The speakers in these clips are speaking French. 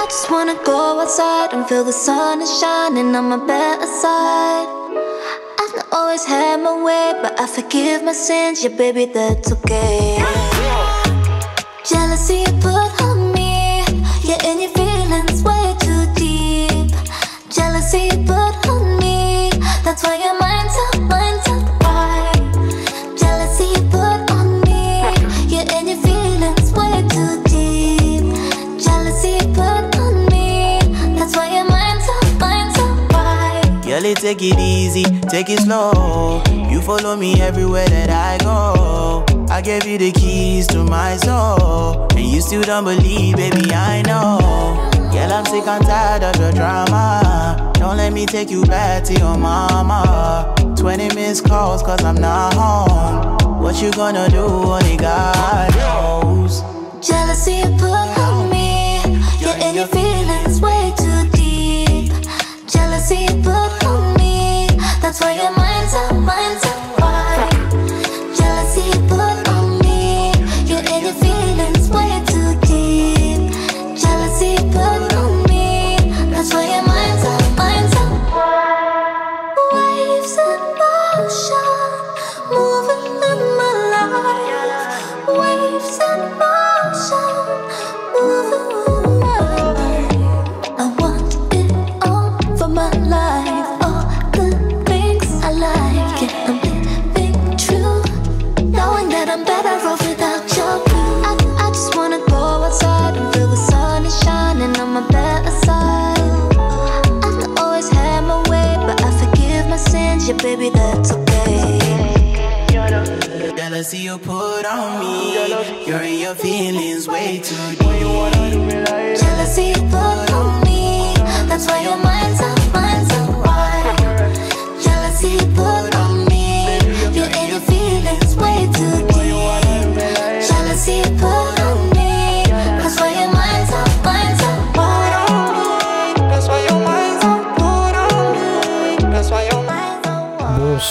I just wanna go outside and feel the sun is shining on my better side. I've not always had my way, but I forgive my sins, yeah, baby, that's okay. Jealousy you put on me, yeah, and your feelings way too deep. Jealousy you put on me, that's why your Girl, take it easy, take it slow. You follow me everywhere that I go. I gave you the keys to my soul. And you still don't believe, baby, I know. Girl, I'm sick and tired of your drama. Don't let me take you back to your mama. 20 missed calls, cause I'm not home. What you gonna do, only God knows. Jealousy put That's where your mind's at. Mind yeah, baby, that's okay. Jealousy you put on me. You're in your feelings way too deep. Jealousy you put on me, that's why your mind's up, mind's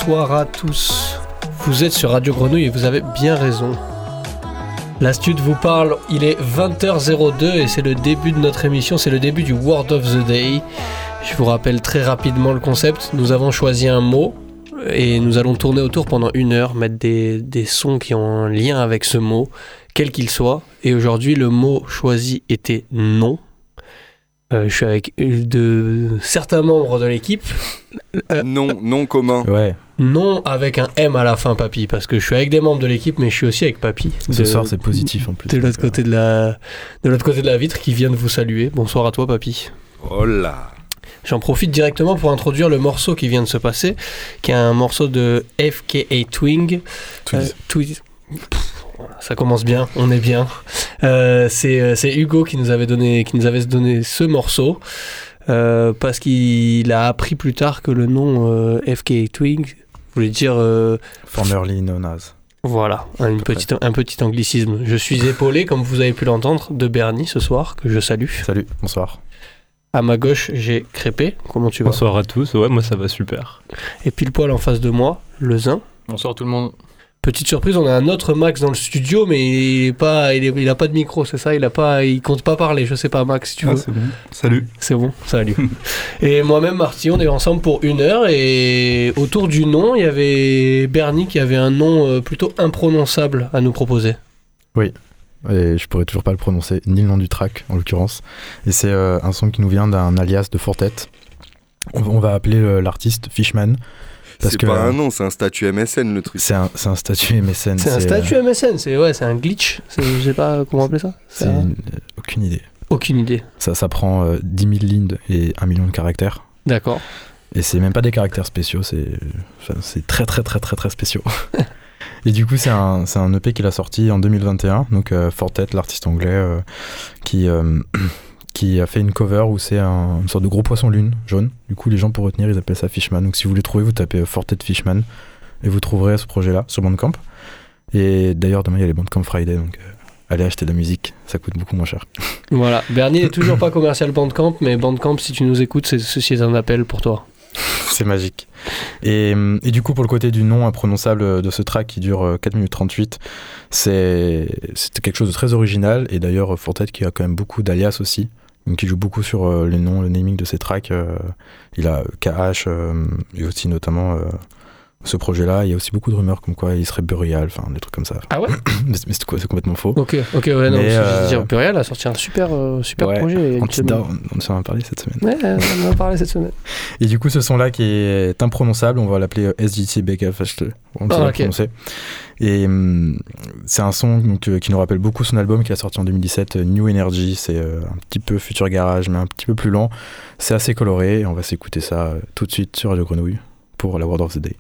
Bonsoir à tous. Vous êtes sur Radio Grenouille et vous avez bien raison. L'Astude vous parle, il est 20h02 et c'est le début de notre émission, c'est le début du Word of the Day. Je vous rappelle très rapidement le concept. Nous avons choisi un mot et nous allons tourner autour pendant une heure, mettre des, des sons qui ont un lien avec ce mot, quel qu'il soit. Et aujourd'hui, le mot choisi était non. Euh, je suis avec de certains membres de l'équipe. Euh, Non, non commun. Ouais, Non avec un M à la fin, papy, parce que je suis avec des membres de l'équipe, mais je suis aussi avec papy. ce De- soir c'est positif en plus. De l'autre côté de la, de l'autre côté de la vitre, qui vient de vous saluer. Bonsoir à toi, papy. Oh là. J'en profite directement pour introduire le morceau qui vient de se passer, qui est un morceau de FKA Twing. Tweez. Euh. Pff, Ça commence bien, on est bien. Euh, c'est, euh, c'est Hugo qui nous avait donné, qui nous avait donné ce morceau euh, parce qu'il a appris plus tard que le nom euh, FKA Twing voulait dire euh, Formerly known as. voilà, un, une peu petite, un petit anglicisme. Je suis épaulé, comme vous avez pu l'entendre, de Bernie ce soir, que je salue. Salut, bonsoir. À ma gauche, j'ai Crépé. Comment tu vas? Bonsoir à tous, ouais, moi ça va super. Et pile poil en face de moi, le Zin. Bonsoir tout le monde. Petite surprise, on a un autre Max dans le studio, mais il est pas, il, est- il a pas de micro, c'est ça Il a pas, il compte pas parler. Je sais pas, Max, si tu veux. c'est bon. Salut. c'est bon, salut. et moi-même, Marty, on est ensemble pour une heure et autour du nom, il y avait Bernie qui avait un nom euh, plutôt imprononçable à nous proposer. Et je pourrais toujours pas le prononcer, ni le nom du track en l'occurrence. Et c'est euh, un son qui nous vient d'un alias de Fortet. On, on va appeler euh, l'artiste Fishman. Parce C'est que pas euh, un nom, c'est un statut MSN le truc. c'est un, c'est un statut MSN. C'est un euh, statut MSN, c'est ouais, c'est un glitch. C'est- Je sais pas comment appeler ça. c'est C'est un- une- euh, aucune idée. Aucune idée. Ça, ça prend euh, 10 000 lignes et 1 million de caractères. D'accord. Et c'est même pas des caractères spéciaux, c'est enfin, c'est très très très très très spéciaux. et du coup, c'est un, c'est un EP qu'il a sorti en 2021, donc euh, Fortet, l'artiste anglais, euh, qui, euh, qui a fait une cover où c'est un- une sorte de gros poisson lune jaune. Du coup, les gens pour retenir, ils appellent ça Fishman. Donc si vous voulez trouver, vous tapez euh, Fortet Fishman et vous trouverez ce projet-là sur Bandcamp. Et d'ailleurs, demain, il y a les Bandcamp Friday, donc euh, allez acheter de la musique, ça coûte beaucoup moins cher. Voilà. Bernie n'est toujours pas commercial Bandcamp, mais Bandcamp, si tu nous écoutes, c'est- ceci est un appel pour toi. C'est magique. Et, euh, et du coup, pour le côté du nom imprononçable de ce track qui dure euh, 4 minutes 38, c'est c'était quelque chose de très original. Et d'ailleurs, Fortet qui a quand même beaucoup d'alias aussi, Donc il joue beaucoup sur euh, les noms, le naming de ses tracks. euh, il a KH euh, et aussi notamment ce projet-là. Il y a aussi beaucoup de rumeurs comme quoi il serait Burial, enfin des trucs comme ça. Ah ouais mais c'est complètement faux. Ok, ok, ouais, non, Mais, euh, dire, Burial a sorti un super, euh, super Ouais, projet. on, on s'en a parlé cette semaine. Ouais, on en a parlé cette semaine. Et du coup, ce son-là qui est imprononçable, on va l'appeler euh, SGT Backfast. On Ah, sait ok. prononcer. Et hum, c'est un son donc, euh, qui nous rappelle beaucoup son album qui a sorti en 2017, euh, New Energy. C'est euh, un petit peu futur garage, mais un petit peu plus lent. C'est assez coloré. On va s'écouter ça euh, tout de suite sur Radio Grenouille pour la Word of the Day.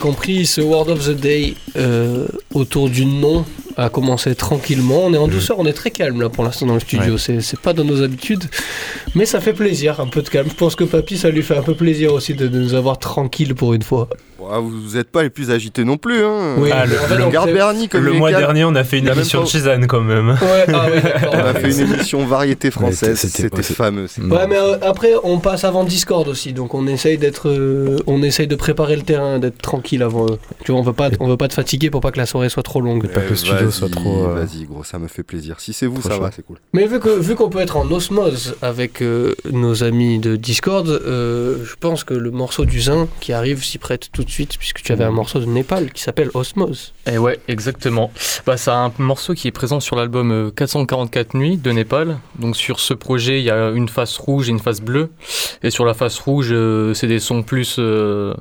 Compris, ce Word of the Day euh, autour du nom a commencé tranquillement. On est en Mhm. douceur, on est très calme là pour l'instant dans le studio. C'est, c'est pas dans nos habitudes, mais ça fait plaisir, un peu de calme. Je pense que Papy, ça lui fait un peu plaisir aussi de, de nous avoir tranquille pour une fois. Ouais, vous n'êtes pas les plus agités non plus, hein Oui, Ah, le- Bernie comme Le mois dernier, on a fait une émission pas- de Cézanne quand même. Ouais, ah oui. On a fait une émission variété française, c'était- fameux. Ouais, mais euh, après, on passe avant Discord aussi, donc on essaye d'être, euh, on essaye de préparer le terrain, d'être tranquille avant. euh, tu vois, on veut pas, on veut pas te fatiguer pour pas que la soirée soit trop longue. pas que le studio Vas-y, soit trop, euh, Vas-y, gros, ça me fait plaisir. Si c'est vous, trop ça chaud. va, c'est cool. Mais vu que vu qu'on peut être en osmose avec euh, nos amis de Discord, euh, je pense que le morceau du Zin qui arrive s'y prête tout de suite, puisque tu avais un morceau de Népal qui s'appelle Osmose. Et ouais, exactement. Bah, c'est un morceau qui est présent sur l'album euh, 444 Nuits de Népal. Donc sur ce projet, il y a une face rouge et une face bleue. Et sur la face rouge, euh, c'est des sons plus euh,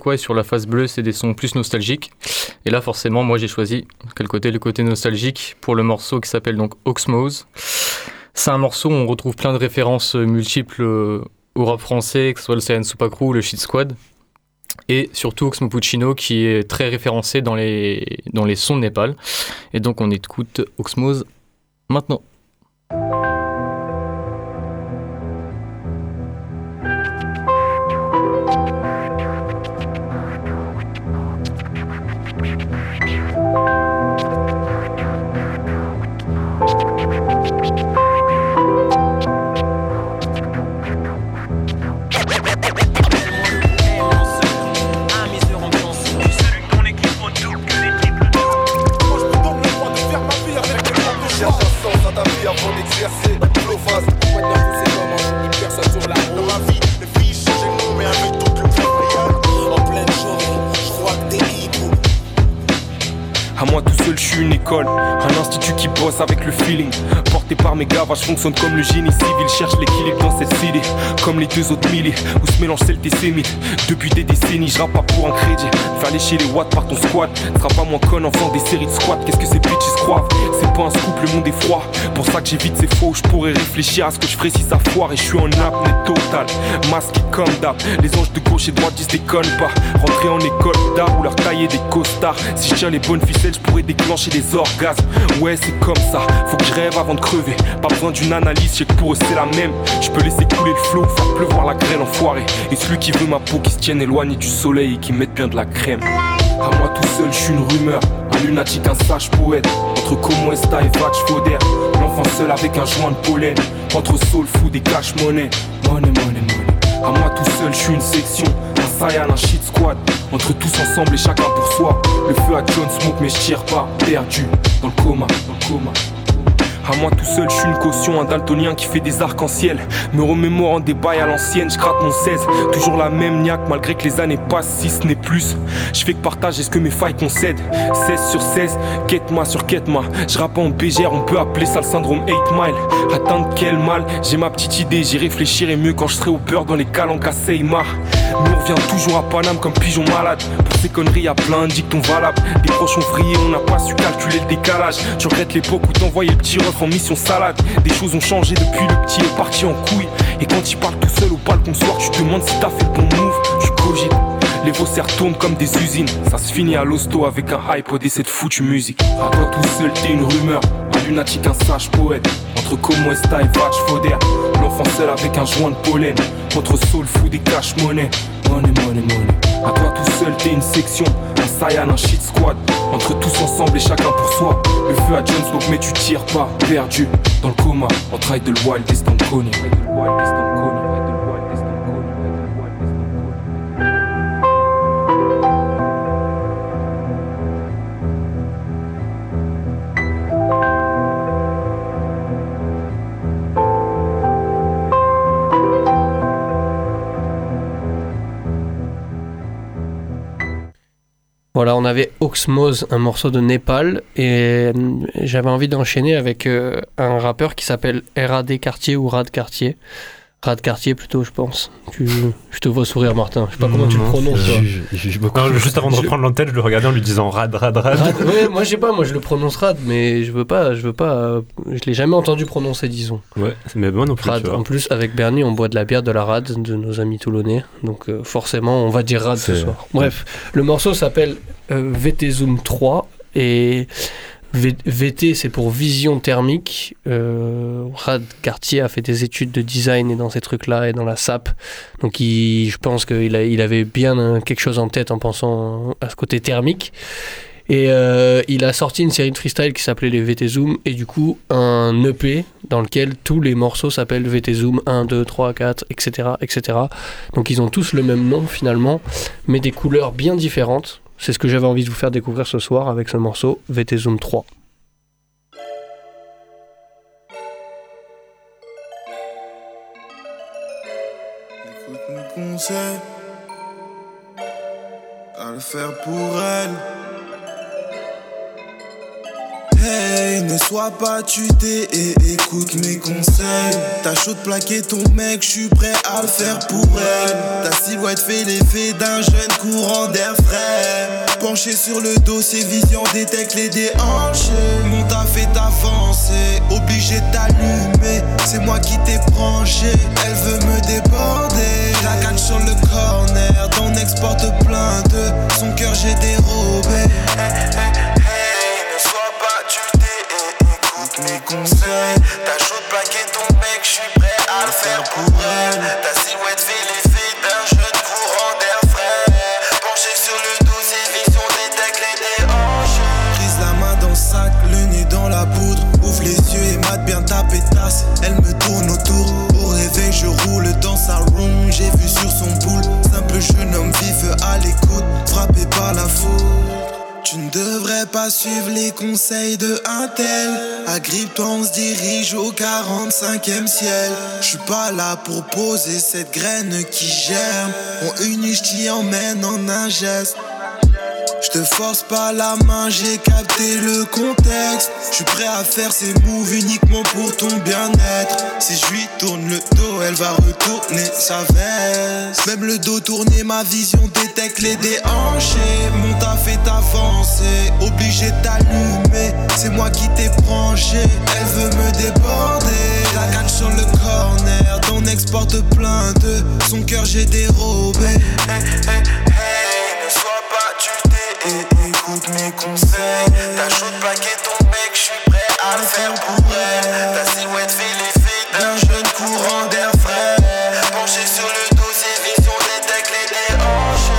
quoi. Et sur la face bleue, c'est des sons plus nostalgiques. Et là, forcément, moi, j'ai choisi quel côté? Le côté nostalgique pour le morceau qui s'appelle donc Oxmose. C'est un morceau où on retrouve plein de références euh, multiples euh, au rap français, que ce soit le Saiyan Supakru ou le Shit Squad. Et surtout Oxmo Puccino qui est très référencé dans les, sons de Népal. Et donc on écoute Oxmose maintenant. Sabik le feeling. Porté par mes je fonctionne comme le génie civil. Cherche l'équilibre dans cette cité, comme les deux autres milliers où se mélangent celles et sémites. Depuis des décennies, je pas pour un crédit. Fais lécher les watts par ton squat. Sera pas moins con en faisant des séries de squats. Qu'est-ce que ces bitches croient? C'est pas un scoop, le monde est froid. Pour ça que j'évite ces faux, je pourrais réfléchir à ce que je ferais si ça foire. Et je suis en apnée totale, masqué comme d'hab. Les anges de gauche et droite disent déconne pas. Rentrer en école d'art ou leur tailler des costards. Si je tiens les bonnes ficelles, je pourrais déclencher des orgasmes. Ouais, c'est comme ça, faut que je rêve avant de crever. Pas besoin d'une analyse, je que pour eux c'est la même. Je peux laisser couler le flot, faire pleuvoir la graine enfoirée. Et celui qui veut ma peau qui se tienne éloigné du soleil et qui mette bien de la crème. À moi tout seul, je suis une rumeur, un lunatique, un sage poète. Entre Como Esta et Vatch Fauder, l'enfant seul avec un joint de pollen. Entre soul food et cash money, money, money, money. À moi tout seul, je suis une section, un Saiyan, un shit squad. Entre tous ensemble et chacun pour soi. Le feu à John Smoke, mais je tire pas, perdu dans le coma, dans le coma. À moi tout seul, je suis une caution, un daltonien qui fait des arcs-en-ciel. Me remémorant des bails à l'ancienne, je gratte mon 16. Toujours la même niaque, malgré que les années passent, si ce n'est plus. Je fais que partager ce que mes failles concèdent. 16 sur 16, quête-moi sur quête-moi. Je rappe en BGR, on peut appeler ça le syndrome 8 mile. Atteindre quel mal J'ai ma petite idée, j'y réfléchirai mieux quand je serai au beurre dans les calanques à Seymar. Mais on revient toujours à Paname comme pigeon malade. Pour ces conneries, y'a plein dictons valables. Des proches ont vrillé, on n'a pas su calculer le décalage. Je regrette l'époque où t'envoyais le petit ref en mission salade. Des choses ont changé depuis le petit est parti en couille. Et quand il parle tout seul au balcon soir, tu te demandes si t'as fait le bon move. Tu cogites. Les faussaires tournent comme des usines. Ça se finit à l'hosto avec un iPod et cette foutue musique. À toi tout seul, t'es une rumeur. Un lunatique, un sage poète. Entre Como et Vatch Fauder. L'enfant seul avec un joint de pollen. Entre soul food et cash money. Money, money. À toi tout seul, t'es une section. Un Saiyan, un shit squad. Entre tous ensemble et chacun pour soi. Le feu à Jones, donc mais tu tires pas. Perdu dans le coma. Entre Idlewild et Stanconi. Idlewild et Stanconi. Voilà, on avait Oxmose, un morceau de Népal, et j'avais envie d'enchaîner avec euh, un rappeur qui s'appelle RAD Cartier ou Rad Cartier. Rad Cartier plutôt, je pense. Tu, je te vois sourire, Martin. Je sais pas comment tu le Non, prononces. toi. Non, juste avant de reprendre l'antenne, je le regardais en lui disant rad, rad, rad. Rad, ouais, moi, je sais pas, moi je le prononce Rad, mais je veux pas, je veux pas, euh, je l'ai jamais entendu prononcer, disons. Ouais, mais moi non plus. Rad. tu vois. En plus, avec Bernie, on boit de la bière de la Rad de nos amis toulonnais, donc euh, forcément, on va dire Rad ce soir. Bref, le morceau s'appelle euh, VT Zoom 3 et VT c'est pour vision thermique. Euh, Rad Cartier a fait des études de design et dans ces trucs-là et dans la SAP, donc il, je pense qu'il avait bien euh, quelque chose en tête en pensant à ce côté thermique. Et euh, il a sorti une série de freestyle qui s'appelait les VT Zoom et du coup un EP dans lequel tous les morceaux s'appellent VT Zoom 1, 2, 3, 4, etc., etc. Donc ils ont tous le même nom finalement, mais des couleurs bien différentes. C'est ce que j'avais envie de vous faire découvrir ce soir avec ce morceau VT Zoom 3. Écoute mes conseils, à le faire pour elle. Ne sois pas tuté et écoute mes conseils. T'as chaud de plaquer ton mec, je suis prêt à le faire pour elle. Ta silhouette fait l'effet d'un jeune courant d'air frais. Penché sur le dossier, vision détecte les déhanchés. Mon taf est avancé, obligé d'allumer. C'est moi qui t'ai branché, elle veut me déborder. La catch sur le corner, ton exporte plein. Son cœur j'ai dérobé. Chaud de plaquer ton mec, je suis prêt à le faire pour elle. Ta silhouette fait Devrais pas suivre les conseils de un tel. Agrippe-toi, on se dirige au 45e ciel. Je suis pas là pour poser cette graine qui germe. On unit, je t'y emmène en un geste. Je te force pas la main, j'ai capté le contexte. Je suis prêt à faire ces moves uniquement pour ton bien-être. Si je lui tourne le dos, elle va retourner sa veste. Même le dos tourné, ma vision détecte les déhanchés. Mon taf est avancé, obligé d'allumer. C'est moi qui t'ai branché, elle veut me déborder. La catch sur le corner, ton exporte plein de. Son cœur j'ai dérobé. Hey, hey, hey, écoute mes conseils. T'as chaud de plaquer ton mec, je suis prêt à le faire pour elle. Ta silhouette fait l'effet d'un jeune courant d'air frais. Penché sur le dossier, vision détecte les déhanches.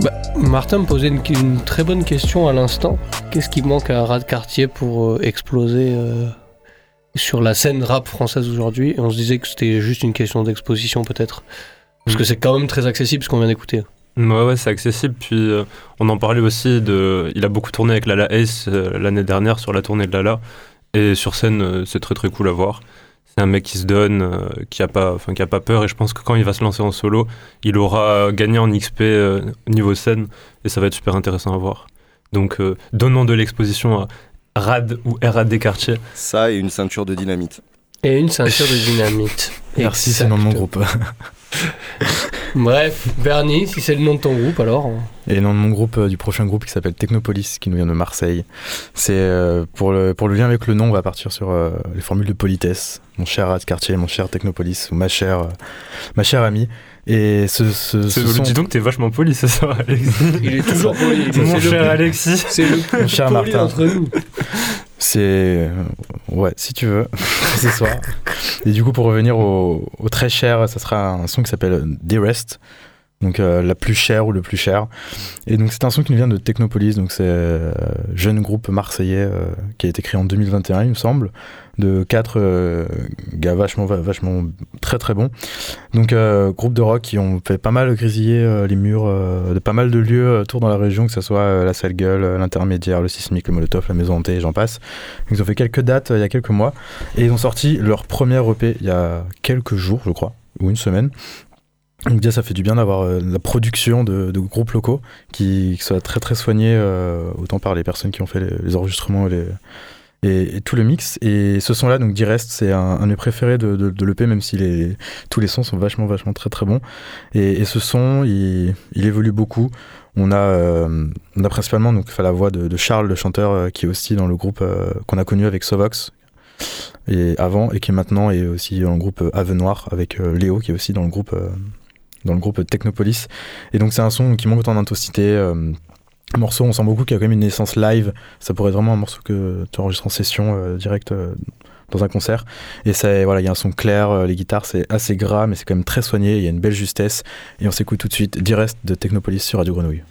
Bah, Martin me posait une, très bonne question à l'instant. Qu'est-ce qui manque à Rad Cartier pour euh, exploser euh, sur la scène rap française aujourd'hui Et on se disait que c'était juste une question d'exposition peut-être. Parce que c'est quand même très accessible ce qu'on vient d'écouter. Ouais, ouais, c'est accessible. Puis euh, on en parlait aussi de. Il a beaucoup tourné avec Lala Ace euh, l'année dernière sur la tournée de Lala. Et sur scène, euh, c'est très très cool à voir. C'est un mec qui se donne, qui a pas, enfin qui a pas peur. Et je pense que quand il va se lancer en solo, il aura gagné en XP niveau scène. Et ça va être super intéressant à voir. Donc donnons de l'exposition à Rad ou RAD Quartier. Ça et une ceinture de dynamite. Et une ceinture de dynamite. Merci, c'est le nom de mon groupe. Bref, Bernie, si c'est le nom de ton groupe alors. Et le nom de mon groupe, euh, du prochain groupe qui s'appelle Technopolis, qui nous vient de Marseille. C'est euh, pour, le, pour le lien avec le nom, on va partir sur euh, les formules de politesse. Mon cher Rad Cartier, mon cher Technopolis, ou ma chère, euh, ma chère amie. Et ce, ce, ce sont- Dis donc, t'es vachement poli ce soir, Alexis. Il est toujours poli. Mon cher Alexis. C'est le plus Mon cher poli Martin. entre nous. C'est. euh, Ouais, si tu veux, ce soir. Et du coup, pour revenir au, au très cher, ça sera un son qui s'appelle Dearest. Donc, euh, la plus chère ou le plus cher. Et donc, c'est un son qui nous vient de Technopolis. Donc, c'est euh, jeune groupe marseillais euh, qui a été créé en 2021, il me semble. De quatre euh, gars vachement, va- vachement très très bons. Donc, groupe de rock qui ont fait pas mal grésiller les murs de pas mal de lieux autour dans la région, que ce soit la Sale Gueule, l'Intermédiaire, le Sismique, le Molotov, la Maison Hantée, j'en passe. Ils ont fait quelques dates il y a quelques mois et ils ont sorti leur premier EP il y a quelques jours, je crois, ou une semaine. Donc déjà, ça fait du bien d'avoir euh, la production de, de groupes locaux qui, qui soit très très soignée, euh, autant par les personnes qui ont fait les, les enregistrements et, les, et, et tout le mix. Et ce son-là, donc Direst, c'est un, un de mes préférés de, de, de l'EP, même si les, tous les sons sont vachement vachement très très bons. Et, et ce son, il, il évolue beaucoup. On a, euh, on a principalement donc, la voix de, Charles, le chanteur, euh, qui est aussi dans le groupe euh, qu'on a connu avec Sovox, et avant et qui maintenant est aussi dans le groupe euh, Ave Noir avec Léo qui est aussi dans le groupe euh, dans le groupe Technopolis. Et donc c'est un son qui manque autant d'intensité euh, morceau on sent beaucoup qu'il y a quand même une essence live. Ça pourrait être vraiment un morceau que tu enregistres en session euh, direct euh, dans un concert. Et ça voilà il y a un son clair les guitares c'est assez gras mais c'est quand même très soigné. Il y a une belle justesse. Et on s'écoute tout de suite Direct de Technopolis sur Radio Grenouille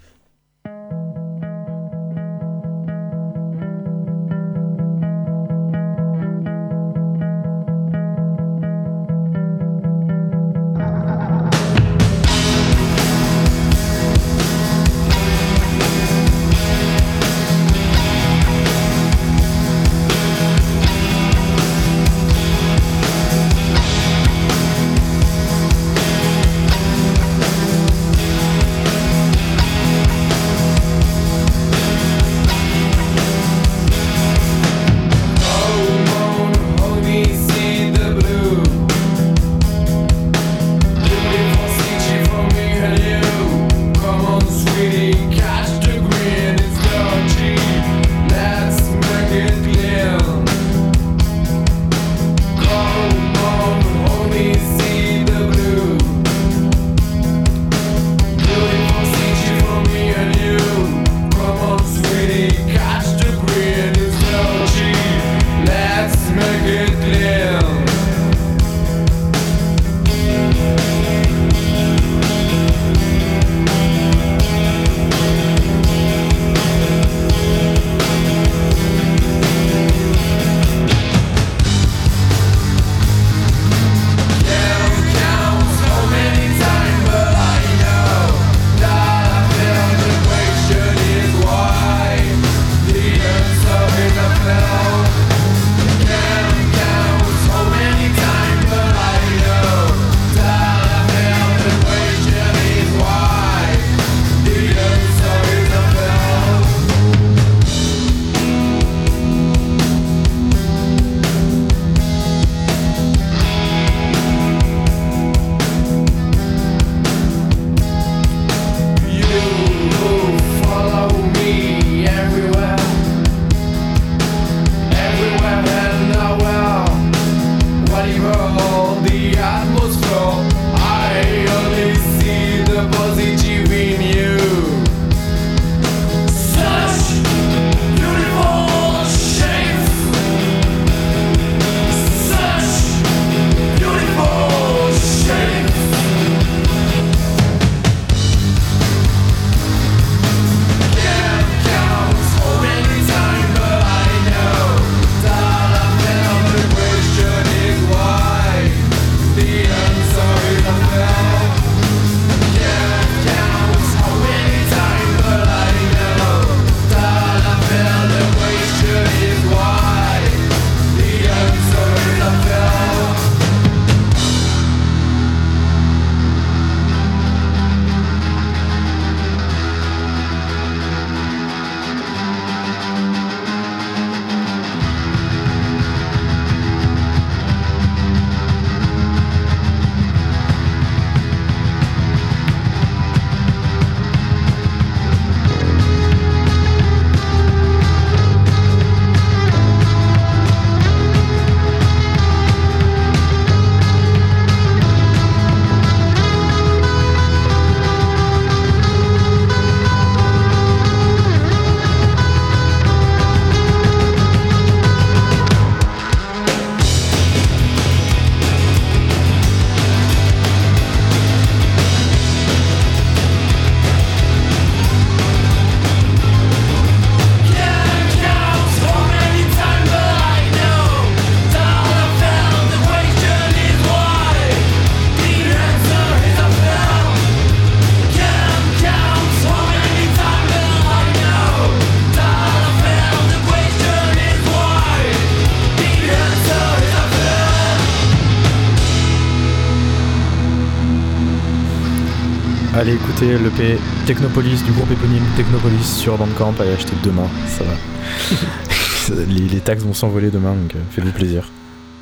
allez écouter l'EP Technopolis du groupe éponyme Technopolis sur Bandcamp, allez acheter demain, ça va. les, les taxes vont s'envoler demain, donc euh, faites-vous plaisir.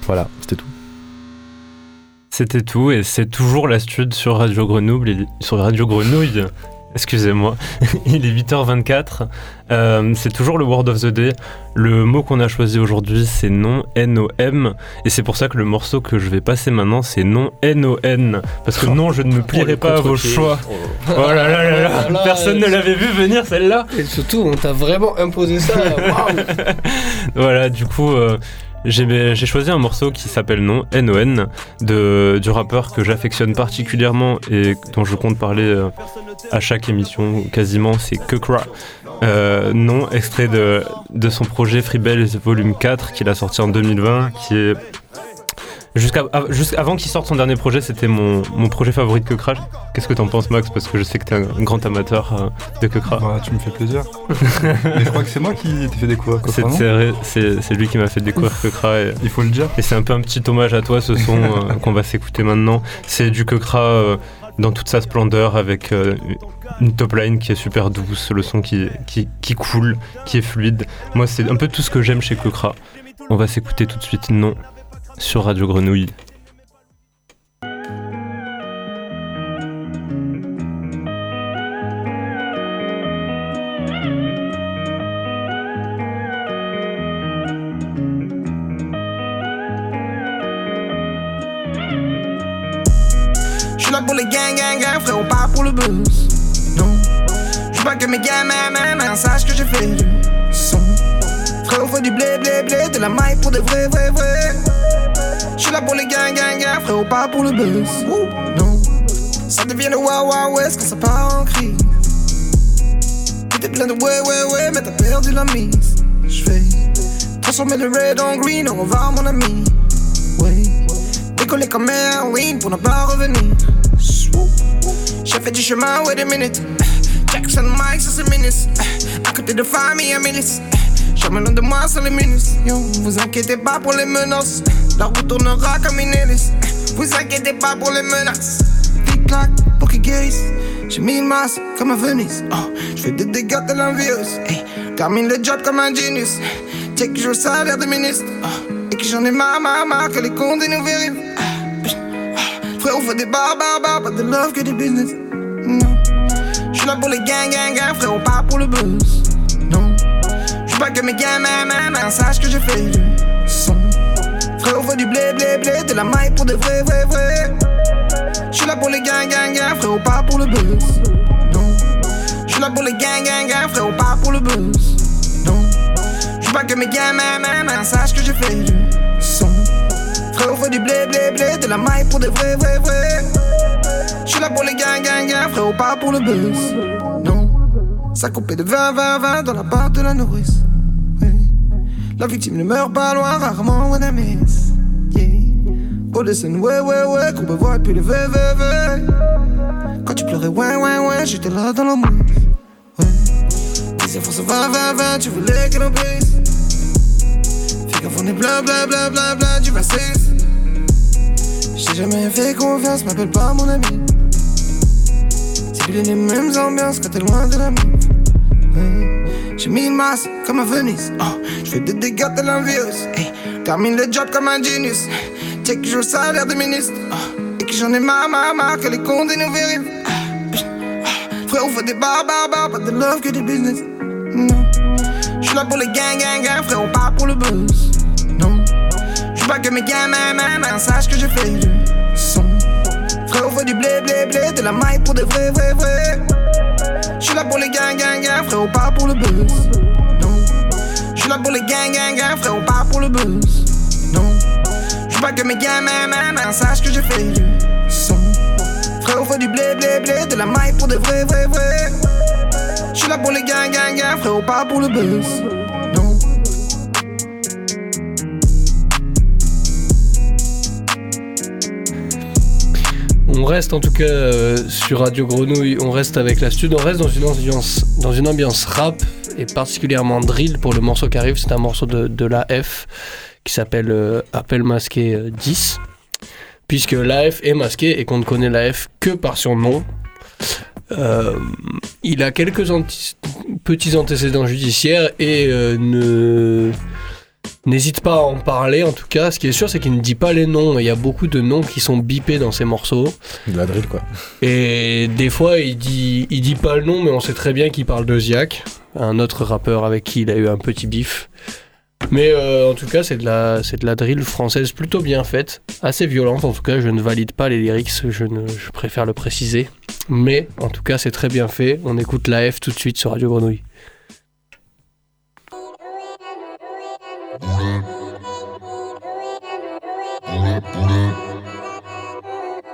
Voilà, c'était tout. C'était tout et c'est toujours l'astude sur Radio Grenoble, sur Radio Grenouille. Excusez-moi, il est 8h24. Euh, c'est toujours le Word of the Day. Le mot qu'on a choisi aujourd'hui, c'est non, N-O-M. Et c'est pour ça que le morceau que je vais passer maintenant, c'est non, N-O-N. Parce que non, je ne me plierai pas à vos choix. Oh là là là là, personne ne l'avait vu venir celle-là. Et surtout, on t'a vraiment imposé ça. Voilà, du coup. euh, j'ai choisi un morceau qui s'appelle Non, N-O-N, de, du rappeur que j'affectionne particulièrement et dont je compte parler euh, à chaque émission, quasiment, c'est Kukra. Euh, non, extrait de, de son projet Free Bells Volume 4 qu'il a sorti en 2020, qui est. Jusqu'à, av- jusqu'avant qu'il sorte son dernier projet, c'était mon, mon projet favori de Kukra. Qu'est-ce que t'en penses, Max? Parce que je sais que t'es un, un grand amateur euh, de Kukra. Bah, tu me fais plaisir. Mais je crois que c'est moi qui t'ai fait découvrir non c'est, lui qui m'a fait découvrir Kukra. Et, Il faut le dire. et c'est un peu un petit hommage à toi, ce son euh, qu'on va s'écouter maintenant. C'est du Kukra euh, dans toute sa splendeur, avec euh, une top line qui est super douce, le son qui, qui, qui coule, qui est fluide. Moi, c'est un peu tout ce que j'aime chez Kukra. On va s'écouter tout de suite Non sur Radio Grenouille. Pour les gang, gang, gang, frérot, pas pour le buzz. Non, je pas que mes gamins, maman, sachent que j'ai fait du son. Frérot, faut du blé, blé, blé, de la maille pour de vrai, vrai, vrai. Je suis là pour les gang, gang, gang, frérot, pas pour le buzz. Non, ça devient le wow, wow, west quand ça part en crise? T'étais plein de ouais, ouais, ouais, mais t'as perdu la mise. Je vais transformer le red en green, au revoir, mon ami. Ouais. Décoller comme Erwin pour ne pas revenir. J'ai fait du chemin, wait a minute. Jackson Mike, ça c'est minutes. À côté de famille, à milice. Jamais loin de moi sans les minutes. Yo, vous inquiétez pas pour les menaces. La route tournera comme une hélice. Vous inquiétez pas pour les menaces. Tic-tac, pour qu'ils guérissent. J'ai mis une masse comme à Venise. Oh, je fais des dégâts de un virus. Hey, termine le job comme un genius. Check que je salaire de ministre. Oh, et que j'en ai marre, marre, marre que les ils nous vérifient. Frère, on fait des bars, bars, pas de love que des business. Non. J'suis là pour les gang, gang, gang, frère, on part pour le buzz. Non. J'veux pas que mes gamins, maman, sachent que j'ai fait du son. On fait du blé, blé, blé, de la maille pour de vrai, vrai, vrai. J'suis là pour les gang, gang, gang, frère, on part pour le buzz. Non. J'suis là pour les gang, gang, gang, frère, on part pour le buzz. Non. J'veux pas que mes gamins, maman, sachent que j'ai fait du son. On fait du blé, blé, blé, de la maille pour de vrai, vrai, vrai. J'suis là pour les gang, gang, gang, frère, on part pour le buzz. Non, ça coupait de 20, 20, 20 dans la barre de la nourrice. La victime ne meurt pas loin, rarement when I miss. Yeah. Oh, listen, ouais, ouais, ouais, qu'on me voit depuis le V, V, V. Quand tu pleurais, ouais, ouais, ouais, j'étais là dans la mousse. Ouais. Les efforts sont 20, 20, 20, tu voulais que l'on brise. Fais gaffe, on est bla, bla, bla, bla, bla, du passé. J'ai jamais fait confiance, m'appelle pas mon ami. C'est plus les mêmes ambiances quand t'es loin de la meuf. Ouais. J'ai mis masse comme à Venise. Oh, je fais des dégâts de un termine le job comme un genius. Check que je veux salaire de ministre. Oh, et que j'en ai marre, marre, marre que les ils nous vérifient. Ah, pff, ah, Frère, on fait des bars, bars, pas de love que des business. Non. J'suis là pour les gang, gang, gang, frère, on part pour le buzz. Non. J'veux pas que mes gamins, maman, sachent que j'ai fait du son. Frère, on fait du blé, blé, blé, de la maille pour de vrai, vrai, vrai. J'suis là pour les gang, gang, gang, frère, on part pour le buzz. Non. J'suis là pour les gang, gang, gang, frère, on part pour le buzz. Non. J'veux pas que mes gamins, maman, sachent que j'ai fait du son. Frère, on fait du blé, blé, blé, de la maille pour de vrai, vrai, vrai. J'suis là pour les gang, gang, gang, frère, on part pour le buzz. Non. On reste en tout cas euh, sur Radio Grenouille, on reste avec la stud, on reste dans une ambiance, dans une ambiance rap et particulièrement drill pour le morceau qui arrive. C'est un morceau de, de la F qui s'appelle euh, Appel masqué euh, 10. Puisque l'AF est masqué et qu'on ne connaît l'AF que par son nom. Euh, il a quelques petits antécédents judiciaires et euh, ne n'hésite pas à en parler en tout cas. Ce qui est sûr, c'est qu'il ne dit pas les noms. Il y a beaucoup de noms qui sont bipés dans ses morceaux. De la drill, quoi. Et des fois, il dit, il dit pas le nom, mais on sait très bien qu'il parle de Ziak, un autre rappeur avec qui il a eu un petit bif. Mais euh, en tout cas, c'est de, la, c'est de la drill française plutôt bien faite, assez violente en tout cas. Je ne valide pas les lyrics, je, ne, je préfère le préciser. Mais en tout cas, c'est très bien fait. On écoute la F tout de suite sur Radio Grenouille.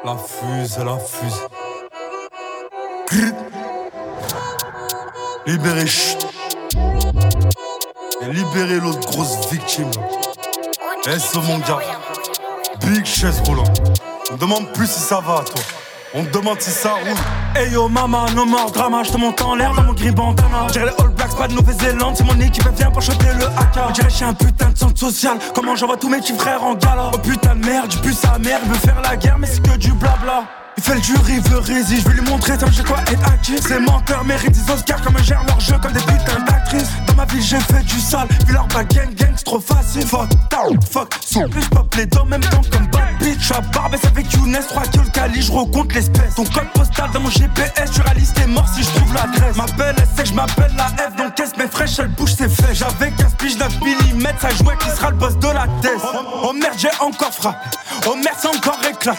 La fuse, la fuse. Libérez, chut. Et libérer l'autre grosse victime. Eh, ce mon gars. Big chaise roulant. On demande plus si ça va, toi. On te demande si ça roule. Hey yo mama, no more drama, je te monte en l'air dans mon gris bandana Dirais les All Blacks, pas de Nouvelle-Zélande, c'est mon équipe, vient pour choper le haka On dirait que je suis un putain de centre social, comment j'envoie tous mes petits frères en gala? Oh putain de merde, du plus sa mère, il veut faire la guerre, mais c'est que du blabla. Il fait le jury, veut résiste, je vais lui montrer que j'ai quoi être actif Ces menteurs méritent des Oscars comme je gère leur jeu comme des putains Dans ma vie j'ai fait du sale, vu leur gang gang c'est trop facile. Fuck, down, fuck, son plus pop les en même temps comme bad bitch. Je suis à Barbès avec Younes, 3 que le cali, je recompte l'espèce. Ton code postal dans mon GPS, sur la liste est mort si je trouve l'adresse. Ma belle elle sait que je m'appelle la F. Donc caisse mes fraîches, elle bouge ses fesses J'avais 15 piges 9 mm, ça jouait qui sera le boss de la tête Oh, merde j'ai encore frappé, oh merde c'est encore éclaté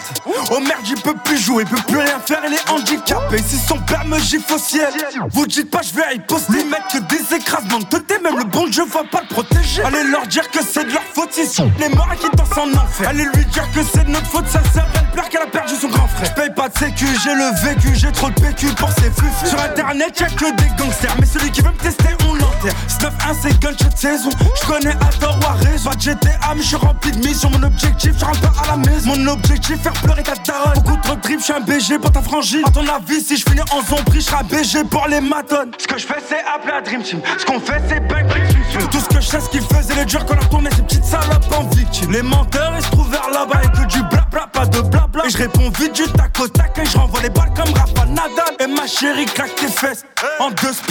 Oh merde il peut plus jouer, il peut plus rien faire, il est handicapé. Si son père me gifle au ciel, vous dites pas je vais y poster. Mec que des écrasements de même le bon Dieu va pas le protéger. Allez leur dire que c'est de leur faute, ils sont les morts qui dansent en enfer. Allez lui dire que c'est de notre faute, sa sœur elle pleure qu'elle a perdu son grand frère. Paye pas de sécu, j'ai le vécu, j'ai trop de PQ pour ces fufus. Sur internet y'a que des gangsters, mais celui qui veut me tester on l'enterre. 9-1 c'est gunshot saison, je connais à tort ou à raison Pas de GTA mais je suis rempli de mission, mon objectif je rentre pas à la maison. Mon objectif faire pleurer ta daronne. Beaucoup de drip, je suis un BG pour ta frangine. À ton avis si je finis en zombie, je serai un BG pour les matones Ce que je fais c'est appeler à Dream Team, ce qu'on fait c'est bang bang. Tout ce que je sais ce qu'ils faisaient les durs qu'on a tourné ces petites salopes en victime. Les menteurs ils se trouvent vers là-bas et que du blabla, pas de blabla Et je réponds vite du tac au tac et je renvoie les balles comme Rafa Nadal. Et ma chérie claque tes fesses en deux sp-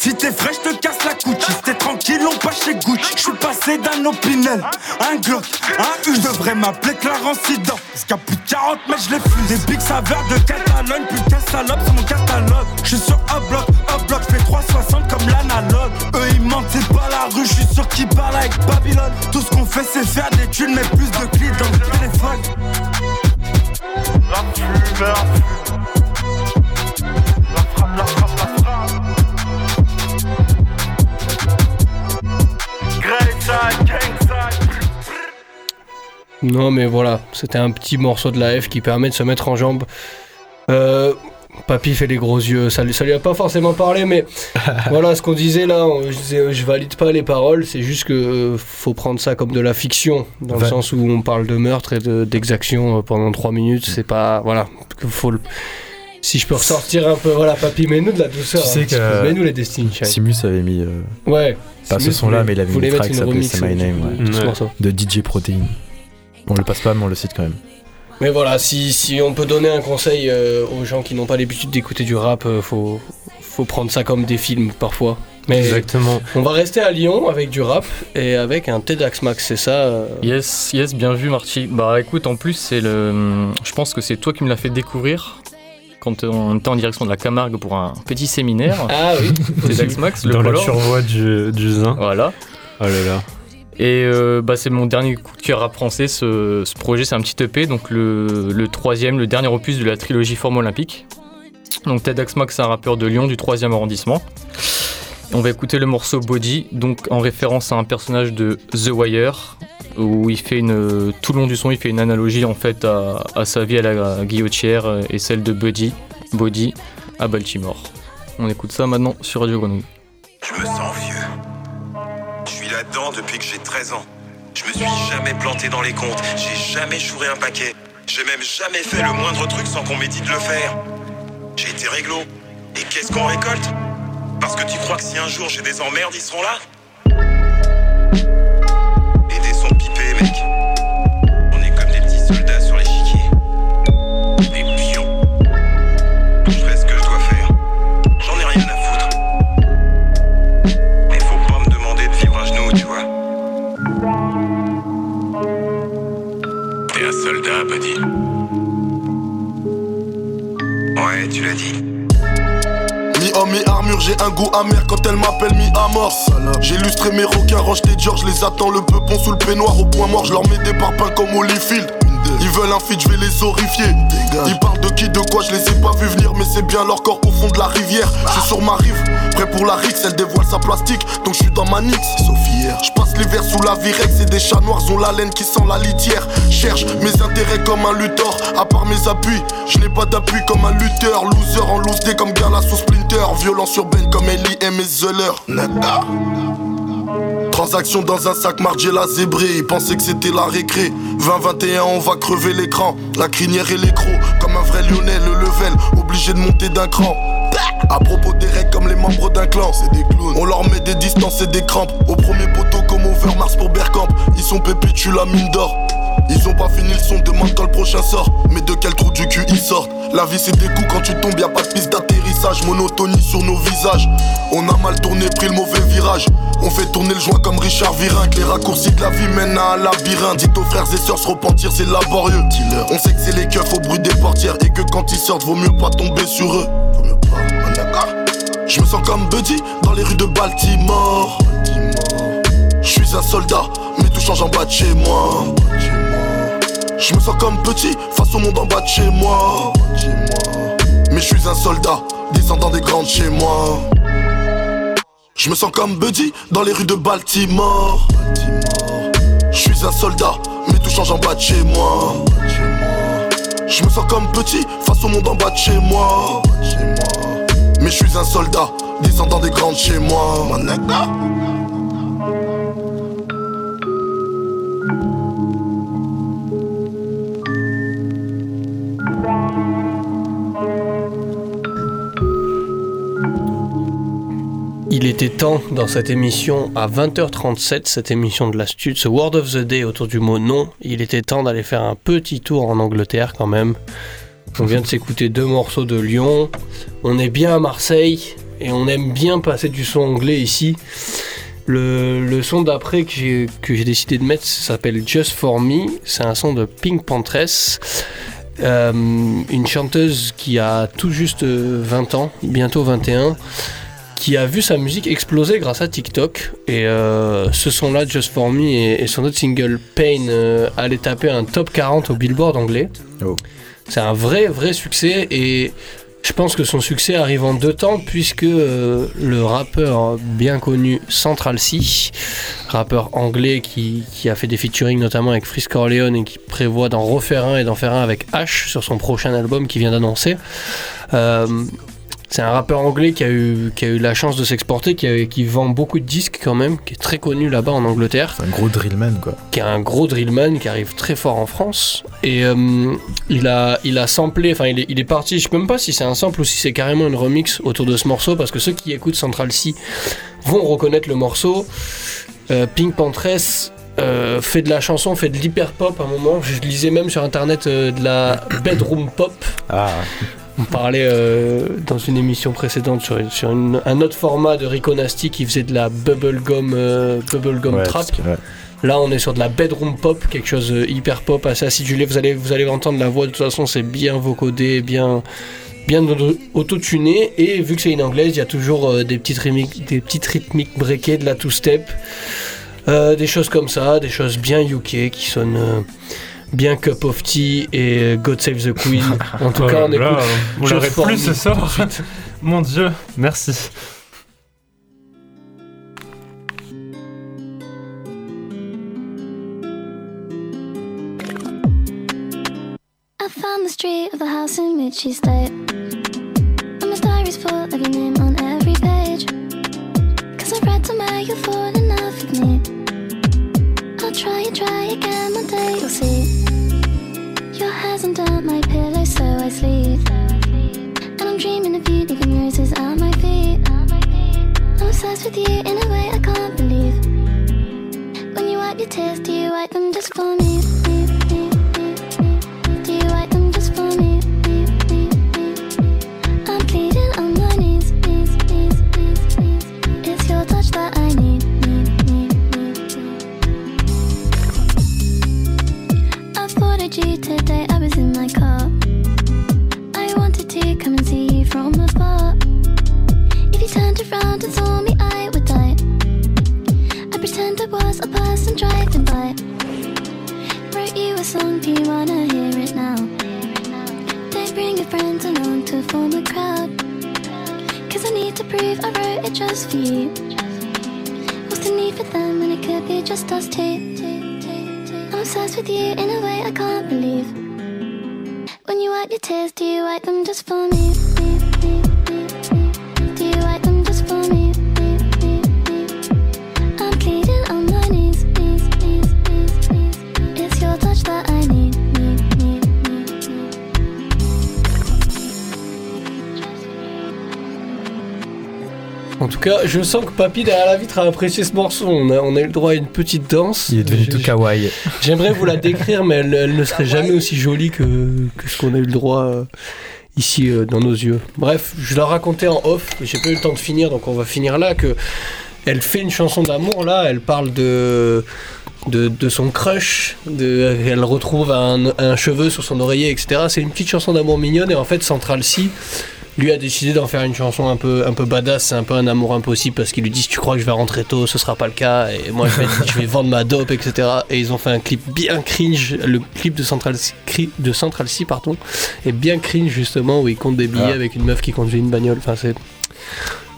si t'es frais, je te casse la couche. Si t'es tranquille, on passe chez Gucci. Je suis passé d'un opinel, un Glock, un U. Je devrais m'appeler Clarence Sedan. Parce qu'à plus de 40 mètres, je les fuse. Des big saveurs de Catalogne, putain salope, c'est mon catalogue. Je suis sur Uplock, Uplock, je fais 360 comme l'analogue. Eux ils mentent, c'est pas la rue, je suis sûr qu'ils parlent avec Babylone. Tout ce qu'on fait, c'est faire des thunes, mais plus de clics dans le téléphone. La la. La frappe, la Non, mais voilà, c'était un petit morceau de la F qui permet de se mettre en jambe. Euh, Papy fait les gros yeux, ça lui, ça lui a pas forcément parlé, mais voilà ce qu'on disait là. on- je, valide pas les paroles, c'est juste que euh, faut prendre ça comme de la fiction, dans le sens où on parle de meurtre et de- d'exaction euh, pendant 3 minutes. C'est pas. Voilà, faut le- Si je peux ressortir un peu, voilà, Papy, mets-nous de la douceur. Tu sais petit que-. Mets-nous les Destiny Child. Simus avait mis. euh, Ouais. Pas ce son-là, mais il avait une track qui s'appelait C'est My Name, de DJ Protein. On le passe pas, mais on le cite quand même. Mais voilà, si, si on peut donner un conseil euh, aux gens qui n'ont pas l'habitude d'écouter du rap, euh, faut, faut prendre ça comme des films parfois. Mais Exactement. on va rester à Lyon avec du rap et avec un TEDx Max, c'est ça euh, Yes, yes, bien vu Marty. Bah écoute, en plus, c'est le. Je pense que c'est toi qui me l'as fait découvrir quand on était en direction de la Camargue pour un petit séminaire. Ah oui. TEDx Max, le Dans la color. survoie du, du Zin. Voilà. Oh là là. Et euh, bah, c'est mon dernier coup de cœur rap français. Ce, ce projet, c'est un petit EP, donc le, le troisième, le dernier opus de la trilogie Forme Olympique. Donc TEDx Max, c'est un rappeur de Lyon du 3 arrondissement. On va écouter le morceau Body, donc en référence à un personnage de The Wire, où il fait une, tout le long du son, il fait une analogie en fait à, à sa vie à la guillotière et celle de Buddy, Body à Baltimore. On écoute ça maintenant sur Radio Grenouille. Je me sens vieux. Je suis là-dedans depuis que j'ai 13 ans. Je me suis jamais planté dans les comptes. J'ai jamais chouré un paquet. J'ai même jamais fait le moindre truc sans qu'on m'ait dit de le faire. J'ai été réglo. Et qu'est-ce qu'on récolte? Parce que tu crois que si un jour j'ai des emmerdes, ils seront là Et des sons pipés, mec. On est comme des petits soldats sur l'échiquier. Des pions. Je fais ce que je dois faire. J'en ai rien à foutre. Mais faut pas me demander de vivre à genoux, tu vois. T'es un soldat, Buddy. Ouais, tu l'as dit. Mi-homme, mi-armure, j'ai un goût amer quand elle m'appelle mi-amor. J'ai illustré mes requins, range tes George, les attends le peupon sous le peignoir au point mort, je leur mets des parpaings comme Holyfield. Ils veulent un feat, je vais les horrifier. Ils parlent de qui, de quoi, je les ai pas vus venir, mais c'est bien leur corps au fond de la rivière. Je suis sur ma rive, prêt pour la rix, elle dévoile sa plastique, donc je suis dans ma nix. Je passe l'hiver sous la virex et des chats noirs ont la laine qui sent la litière. Cherche mes intérêts comme un lutteur, à part mes appuis, je n'ai pas d'appui comme un lutteur. Loser en loose day comme Gala sous Splinter, violence urbaine comme Ellie et mes Zeller. Transaction dans un sac mardi la zébré, ils pensaient que c'était la récré 20-21 on va crever l'écran La crinière et l'écro, comme un vrai Lionel Le level, obligé de monter d'un cran à propos des règles comme les membres d'un clan, c'est des clowns. On leur met des distances et des crampes. Au premier poteau comme Overmars pour Berkamp. Ils sont pépites, tu la mine d'or. Ils ont pas fini le son, demande quand le prochain sort. Mais de quel trou du cul ils sortent? La vie c'est des coups quand tu tombes, y a pas de piste d'atterrissage. Monotonie sur nos visages. On a mal tourné, pris le mauvais virage. On fait tourner le joint comme Richard Virin. Que les raccourcis de la vie mènent à un labyrinthe. Dites aux frères et sœurs se repentir, c'est laborieux. On sait que c'est les keufs au bruit des portières. Et que quand ils sortent, vaut mieux pas tomber sur eux. D'accord Je me sens comme Buddy dans les rues de Baltimore. Je suis un soldat, mais tout change en bas de chez moi. Je me sens comme petit face au monde en bas de chez moi. Mais je suis un soldat, descendant des grandes chez moi. Je me sens comme Buddy dans les rues de Baltimore. Je suis un soldat, mais tout change en bas de chez moi. Je me sens comme petit face au monde en bas de chez moi. Mais je suis un soldat, descendant des grandes chez moi. Il était temps dans cette émission à 20h37, cette émission de l'astuce, ce Word of the Day autour du mot non. Il était temps d'aller faire un petit tour en Angleterre quand même. On vient de s'écouter deux morceaux de Lyon. On est bien à Marseille et on aime bien passer du son anglais ici. Le, son d'après que j'ai décidé de mettre s'appelle Just For Me. C'est un son de Pink Pantress. Euh, une chanteuse qui a tout juste euh, 20 ans, bientôt 21, qui a vu sa musique exploser grâce à TikTok. Et euh, ce son-là, Just For Me, et, et son autre single Pain, euh, allait taper un top 40 au Billboard anglais. C'est un vrai, vrai succès et je pense que son succès arrive en deux temps puisque euh, le rappeur bien connu Central C, rappeur anglais qui, qui a fait des featuring notamment avec Frisk Corleone et qui prévoit d'en refaire un et d'en faire un avec H sur son prochain album qui vient d'annoncer. C'est un rappeur anglais qui a eu, qui a eu la chance de s'exporter, qui, qui vend beaucoup de disques quand même, qui est très connu là-bas en Angleterre C'est un gros drillman, quoi. qui est un gros drillman qui arrive très fort en France et euh, il a il a samplé enfin il est, il est parti je sais même pas si c'est un sample ou si c'est carrément une remix autour de ce morceau parce que ceux qui écoutent Central C vont reconnaître le morceau Euh, Pink Pantress euh, fait de la chanson, fait de l'hyper pop à un moment. Je lisais même sur internet euh, de la bedroom pop. Ah, On parlait euh, dans une émission précédente sur, sur une- un autre format de Rico Nasty qui faisait de la bubblegum, euh, bubblegum ouais, trap. parce que- ouais. Là, on est sur de la bedroom pop, quelque chose de hyper pop, assez acidulé. Vous allez, vous allez entendre la voix, de toute façon, c'est bien vocodé, bien, bien auto- autotuné. Et vu que c'est une anglaise, il y a toujours euh, des, petites rythmiques, des petites rythmiques breakées, de la two-step, euh, des choses comme ça, des choses bien UK qui sonnent. Bien Cup of Tea et God Save the Queen. En tout cas, on écoute. Vous plus ce soir. Mon dieu, merci. I found the street of the house in which you stayed. And my diary's full of your name on every page. Cause I read somewhere you'll fall in love with me. I'll try and try again one day, you'll see. My pillow, so I sleep. And I'm dreaming of you leaving roses at my feet. I'm obsessed with you in a way I can't believe. When you wipe your tears, do you wipe them just for me? Cause I wrote it just for you. What's the need for them when it could be just us two? I'm obsessed with you in a way I can't believe. When you wipe your tears, do you wipe them just for me? Do tout cas, je sens que Papy derrière la vitre a apprécié ce morceau. On a, on a eu le droit à une petite danse. Il est devenu Je- tout kawaii. J'aimerais vous la décrire, mais elle, elle ne serait jamais aussi jolie que, que ce qu'on a eu le droit euh, ici euh, dans nos yeux. Bref, je la racontais en off, mais j'ai pas eu le temps de finir, donc on va finir là. Que elle fait une chanson d'amour là, elle parle de de, de son crush, de, elle retrouve un, un cheveu sur son oreiller, etc. C'est une petite chanson d'amour mignonne et en fait Central C lui a décidé d'en faire une chanson un peu, un peu badass, c'est un peu un amour impossible parce qu'il lui dit si tu crois que je vais rentrer tôt, ce sera pas le cas et moi je vais, je vais vendre ma dope, etc. Et ils ont fait un clip bien cringe, le clip de Central C, de Central C pardon, est bien cringe justement où il compte des billets Ah. avec une meuf qui conduit une bagnole. Enfin c'est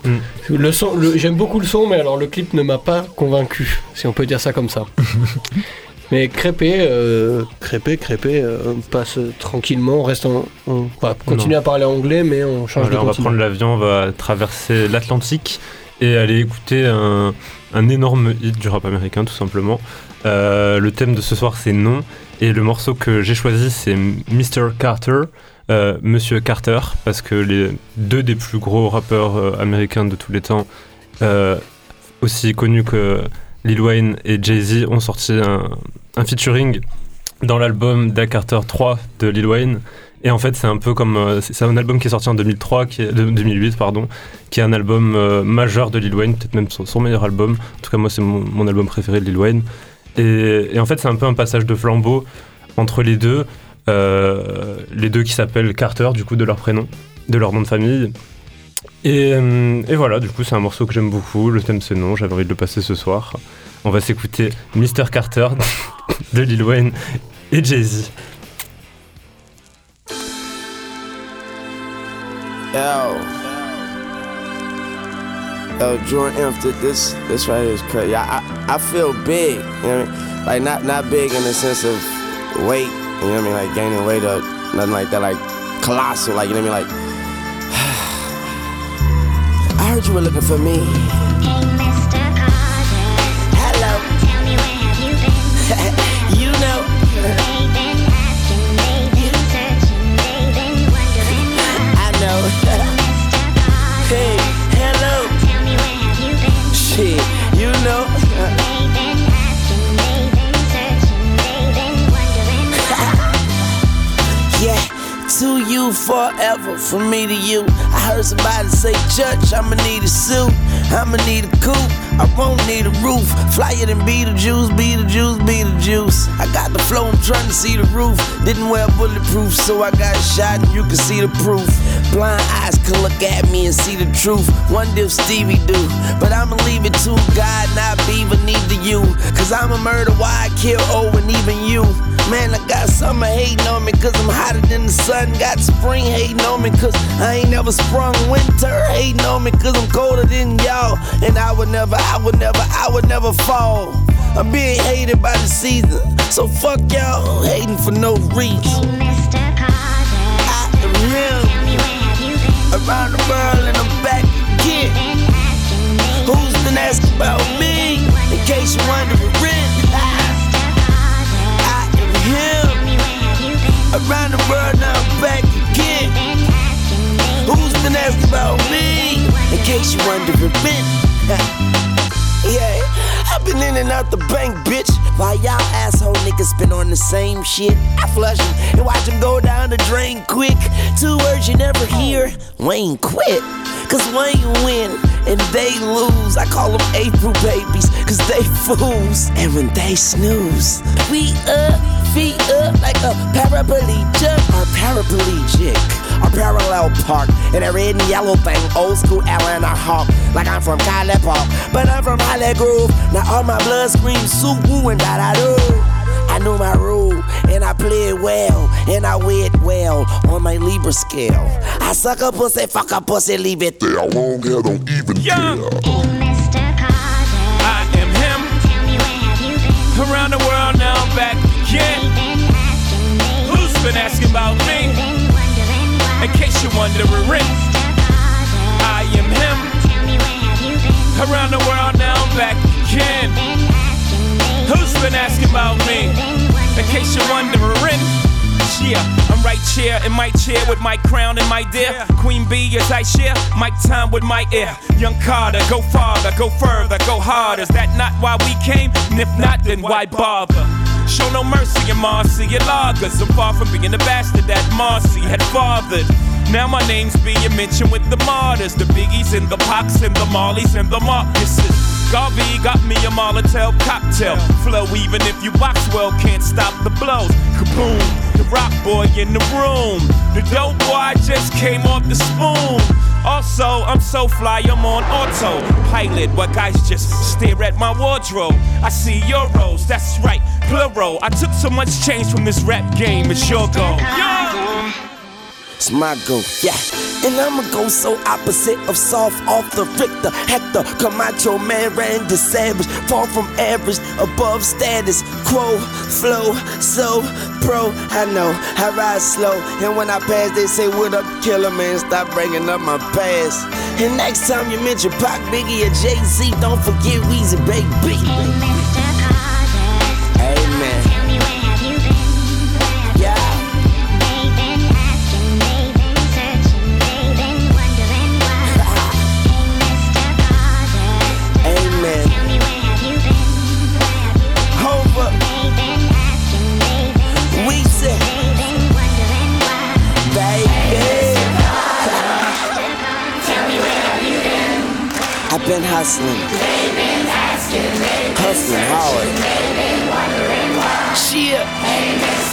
Mm. le son, le- j'aime beaucoup le son, mais alors le clip ne m'a pas convaincu, si on peut dire ça comme ça. mais Crépé, euh, Crépé, Crépé euh, passe tranquillement, on reste en, on va continuer Non. à parler anglais, mais on change Voilà, de on va prendre l'avion, on va traverser l'Atlantique et aller écouter un, un énorme hit du rap américain, tout simplement. Euh, le thème de ce soir, c'est non. Et le morceau que j'ai choisi, c'est Mr. Carter, euh, Monsieur Carter, parce que les deux des plus gros rappeurs euh, américains de tous les temps, euh, aussi connus que Lil Wayne et Jay-Z, ont sorti un, featuring dans l'album Da Carter 3 de Lil Wayne. Et en fait, c'est un peu comme. euh, c'est un album qui est sorti en 2003, qui est, de- 2008, pardon, qui est un album euh, majeur de Lil Wayne, peut-être même son, meilleur album. En tout cas, moi, c'est mon, album préféré de Lil Wayne. Et, et en fait, c'est un peu un passage de flambeau entre les deux. euh, les deux qui s'appellent Carter, du coup, de leur prénom, de leur nom de famille. Et, euh, et voilà, du coup, c'est un morceau que j'aime beaucoup. Le thème, c'est non, j'avais envie de le passer ce soir. On va s'écouter Mr. Carter de Lil Wayne et Jay-Z. Yo. Yo, Jordan th- this this right here is crazy. Yeah, I, I feel big. You know what I mean? Like not not big in the sense of weight. You know what I mean? Like gaining weight or nothing like that. Like colossal. Like you know what I mean? Like I heard you were looking for me. Hey, Mr. Carter. Hello. Tell me where have you been? you know. I know. hey, hello. Tell me where have you know. Yeah, to you forever, from me to you. Somebody say, Church, I'ma need a suit, I'ma need a coupe, I won't need a roof. Flyer than Beetlejuice, Beetlejuice, Beetlejuice. I got the flow, I'm trying to see the roof. Didn't wear bulletproof, so I got shot and you can see the proof. Blind eyes can look at me and see the truth. Wonder if Stevie do, but I'ma leave it to God, not Beaver, neither you. Cause I'm a murder, why I kill O and even you. Man, I got summer hating on me cause I'm hotter than the sun. Got spring hating on me cause I ain't never sprung. Winter hating on me cause I'm colder than y'all. And I would never, I would never, I would never fall. I'm being hated by the season. So fuck y'all hating for no reason. Hey, Mr. Carter. I am him. Around the world and I'm back again. Who's been asking about me? In case you're wondering. Him. Around the world, now I'm back again. Who's been asking about me? In case you wondering. yeah, I've been in and out the bank, bitch. While y'all asshole niggas been on the same shit. I flush and watch watch 'em go down the drain quick. Two words you never hear Wayne quit. Cause Wayne win and they lose. I call them April babies, cause they fools. And when they snooze, we up, feet up like a paraplegic or paraplegic. Or parallel park in a red and yellow thing, old school Atlanta Hawk. Like I'm from College Park, but I'm from Holly Grove. Now all my blood screams Suwu and da da do. I know my rule, and I well, and I wear it well on my Libra scale. I suck a pussy, fuck a pussy, leave it there. Long hair don't even Young. I been asking about me? In case you're wondering, I am him. Around the world now I'm back again. Who's been asking about me? In case you're wondering. Yeah, I'm right here in my chair with my crown and my dear Queen Bee as I share my time with my ear. Young Carter, go farther, go further, go harder. Is that not why we came? And if not, then why bother? Show no mercy in Marcy and lagers. I'm far from being the bastard that Marcy had fathered. Now my name's being mentioned with the martyrs, the biggies and the pox and the mollies and the Marcuses. Garvey got me a Molotov cocktail flow. Even if you box well, can't stop the blows. Kaboom, the rock boy in the room. The dope boy just came off the spoon. Also, I'm so fly, I'm on autopilot. What guys just stare at my wardrobe? I see euros, that's right, plural. I took so much change from this rap game, it's your goal. It's my go, yeah. And I'ma go so opposite of soft off the Richter. Hector, Camacho, man, Randy Savage. Far from average, above status quo. Flow, so pro. I know, I ride slow. And when I pass, they say, What up, killer man? Stop bringing up my past. And next time you mention Pac, Biggie, or Jay Z, don't forget Weezy, baby. Amen. Been hustling. Hustling hard.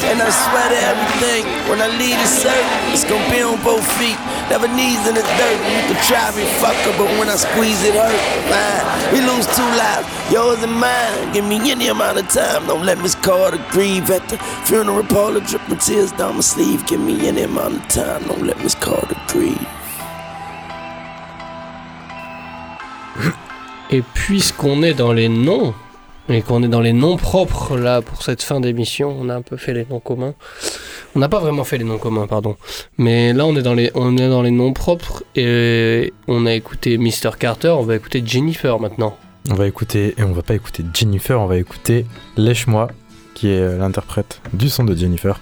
And I swear to everything. When I leave the circle, it's gonna be on both feet. Never knees in the dirt. You can try me, fucker, but when I squeeze it hurt. Man, we lose two lives, yours and mine. Give me any amount of time. Don't let Miss Carter grieve at the funeral parlor. Dripping tears down my sleeve. Give me any amount of time. Don't let Miss Carter grieve. Et puisqu'on est dans les noms, et qu'on est dans les noms propres là pour cette fin d'émission, on a un peu fait les noms communs. On n'a pas vraiment fait les noms communs, pardon. Mais là, on est dans les, on est dans les noms propres et on a écouté Mr. Carter, on va écouter Jennifer maintenant. On va écouter, et on va pas écouter Jennifer, on va écouter Lèche-moi, qui est l'interprète du son de Jennifer,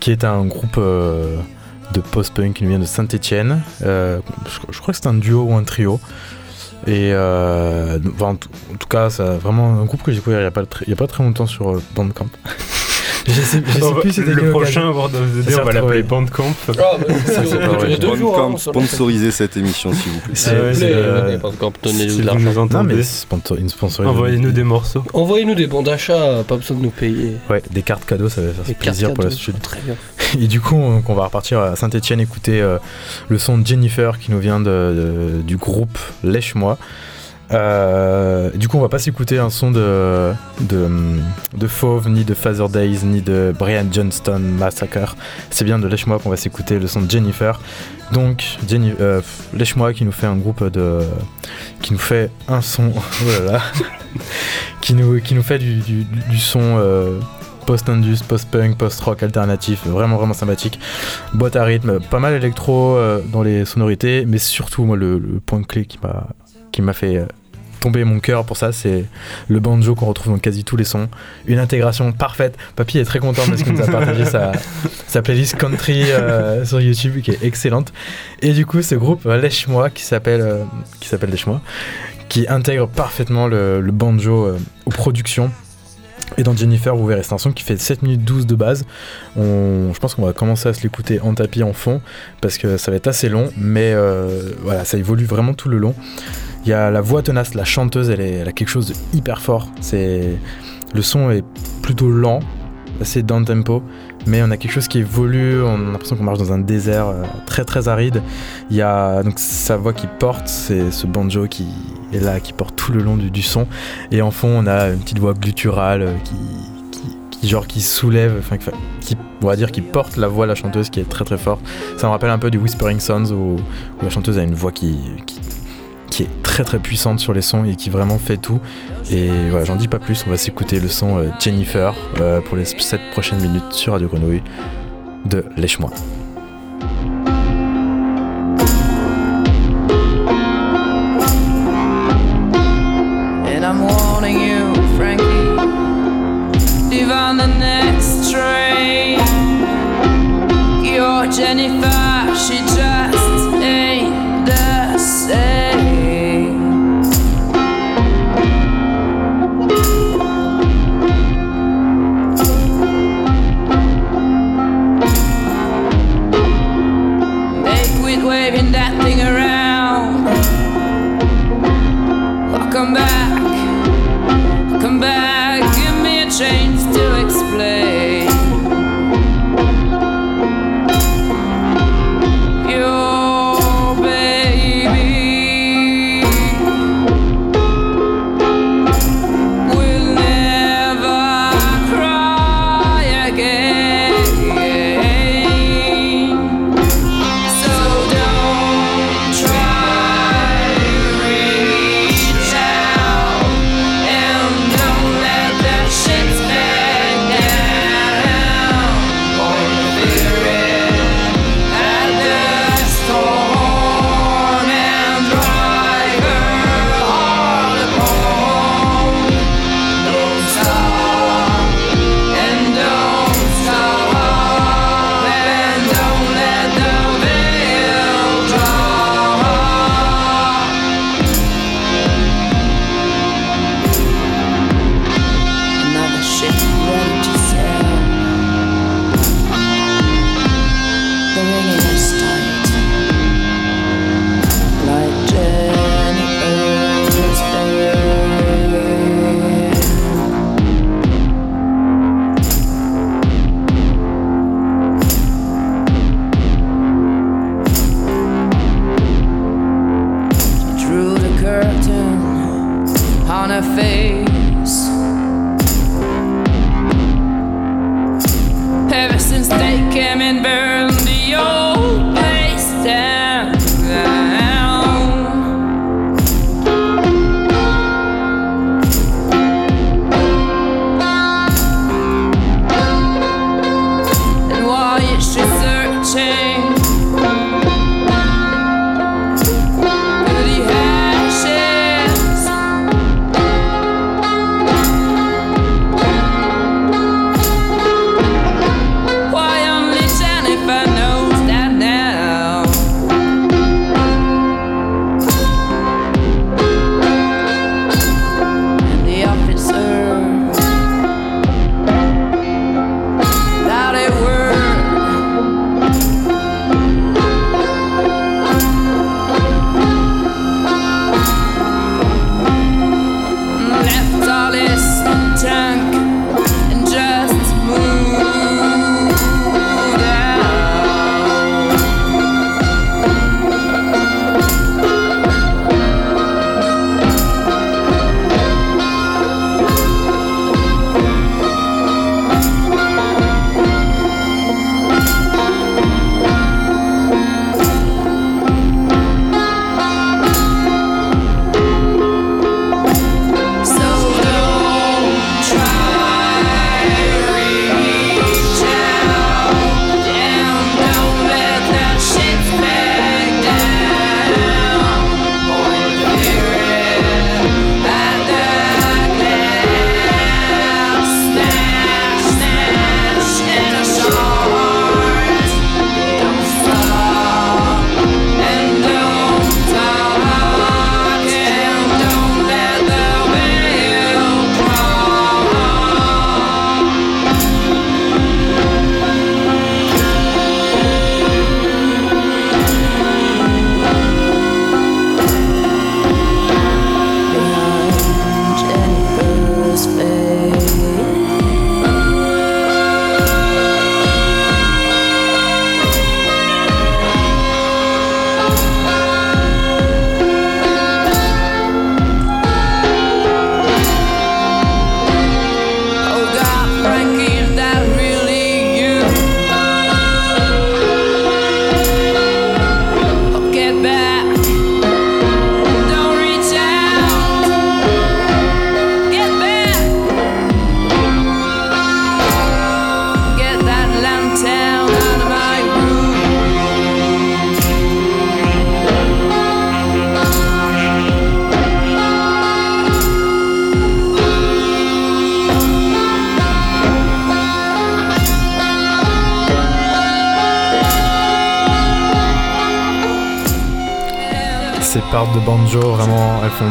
qui est un groupe euh, de post-punk qui vient de Saint-Etienne. je, je crois que c'est un duo ou un trio. Et euh, enfin, en, tout, en tout cas, c'est vraiment un groupe que j'ai découvert il n'y a, pas très- il y a pas très longtemps sur euh, Bandcamp. je sais, je sais On va- plus c'était le prochain occasion. World of the Ça Day, s'est on va l'appeler. Bandcamp. Ah, bah, Ça, c'est pas vrai. deux jours, hein, Bandcamp, la- sponsorisez cette émission, s'il vous plaît. C'est- Ah ouais, c'est, c'est- euh, Bandcamp, donnez-nous de vous l'argent. Non, mais envoyez-nous des morceaux. Envoyez-nous des bons d'achat, pas besoin de nous payer. Ouais, des cartes cadeaux, ça va faire plaisir pour la suite. Très bien. Et du coup, on, va repartir à Saint-Etienne écouter euh, le son de Jennifer qui nous vient du groupe Lèche-moi. Euh, du coup, on va pas s'écouter un son de, Fauve, ni de Father Days, ni de Brian Johnston Massacre. C'est bien de Lèche-moi qu'on va s'écouter le son de Jennifer. Donc, Jenny, euh, Lèche-moi qui nous fait un groupe de. qui nous fait un son. oh qui, nous, qui nous fait du son. euh, post-indus, post-punk, post-rock alternatif, vraiment vraiment sympathique. Boîte à rythme, pas mal électro euh, dans les sonorités, mais surtout moi le, point clé qui m'a qui m'a fait euh, tomber mon cœur pour ça, c'est le banjo qu'on retrouve dans quasi tous les sons. Une intégration parfaite. Papy est très content parce qu'il nous a partagé sa, sa playlist country euh, sur YouTube qui est excellente. Et du coup, ce groupe Lèche-moi qui s'appelle euh, qui s'appelle Lèche-moi, qui intègre parfaitement le, banjo aux productions. Et dans Jennifer, vous verrez, c'est un son qui fait 7 minutes 12 de base. Je pense qu'on va commencer à se l'écouter en tapis en fond parce que ça va être assez long, mais euh, voilà, ça évolue vraiment tout le long. Il y a la voix tenace, la chanteuse, elle, a quelque chose de hyper fort. Le son est plutôt lent, assez down tempo, mais on a quelque chose qui évolue, on a l'impression qu'on marche dans un désert euh, très très aride. Il y a donc sa voix qui porte, c'est ce banjo qui est là, qui porte tout le long du, son. Et en fond, on a une petite voix gutturale euh, qui, soulève, enfin qui, on dire qui porte la voix de la chanteuse qui est très très forte. Ça me rappelle un peu du Whispering Sons où, la chanteuse a une voix qui qui est très très puissante sur les sons et qui vraiment fait tout. Et voilà, j'en dis pas plus, on va s'écouter le son euh, Jennifer euh, pour les 7 prochaines minutes sur Radio Grenouille de Lèche-moi. Jennifer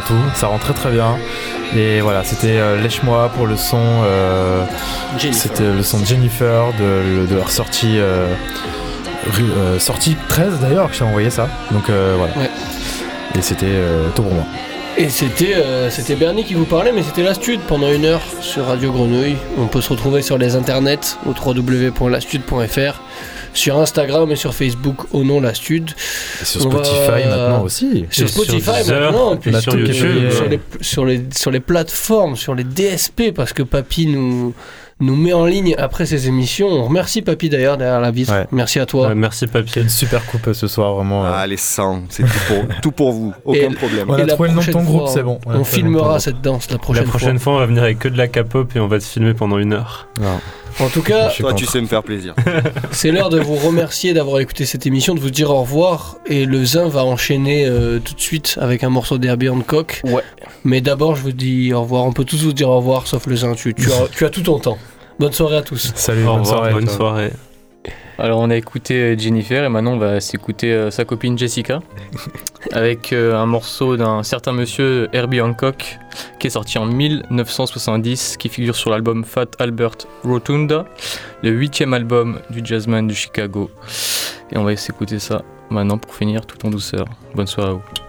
tout. Ça rend très très bien. Et voilà, c'était euh, Lèche-moi pour le son. euh, c'était le son de Jennifer de, de leur sortie. euh, rue- euh, sortie 13 d'ailleurs, que j'ai envoyé ça. Donc euh, voilà. Et c'était euh, tout pour moi. Et c'était euh, c'était Bernie qui vous parlait, mais c'était l'Astude pendant une heure sur Radio Grenouille. On peut se retrouver sur les internets au www.lastude.fr, sur Instagram et sur Facebook au nom L'Astude. Et sur Spotify maintenant aussi. Sur Et Spotify maintenant, et puis sur, publié. sur les, sur, les, sur les plateformes, sur les DSP, parce que Papy nous, nous met en ligne après ces émissions. On remercie Papy d'ailleurs derrière la vitre. Merci à toi. merci Papier. Une super coupe euh, ce soir, vraiment. euh. Allez, 100, c'est tout pour, tout pour vous, aucun Et- problème. et la prochaine fois, On a On trouvé le nom de ton filmera groupe. cette danse la La prochaine, prochaine fois, on va venir avec que de la K-pop et on va te filmer pendant une heure. En tout cas, Toi, tu sais me faire plaisir. C'est l'heure de vous remercier d'avoir écouté cette émission, de vous dire au revoir. Et le Zin va enchaîner euh, tout de suite avec un morceau d'Herbie Hancock. Ouais. Mais d'abord, je vous dis au revoir. On peut tous vous dire au revoir, sauf le Zin. Tu, tu, as, tu as tout ton temps. Bonne soirée à tous. Salut, Au bonne revoir, soirée. bonne soirée. Alors on a écouté euh, Jennifer et maintenant on va s'écouter euh, sa copine Jessica avec euh, un morceau d'un certain monsieur Herbie Hancock qui est sorti en 1970 qui figure sur l'album Fat Albert Rotunda, le huitième album du jazzman de Chicago. Et on va s'écouter ça maintenant pour finir tout en douceur. Bonne soirée à vous.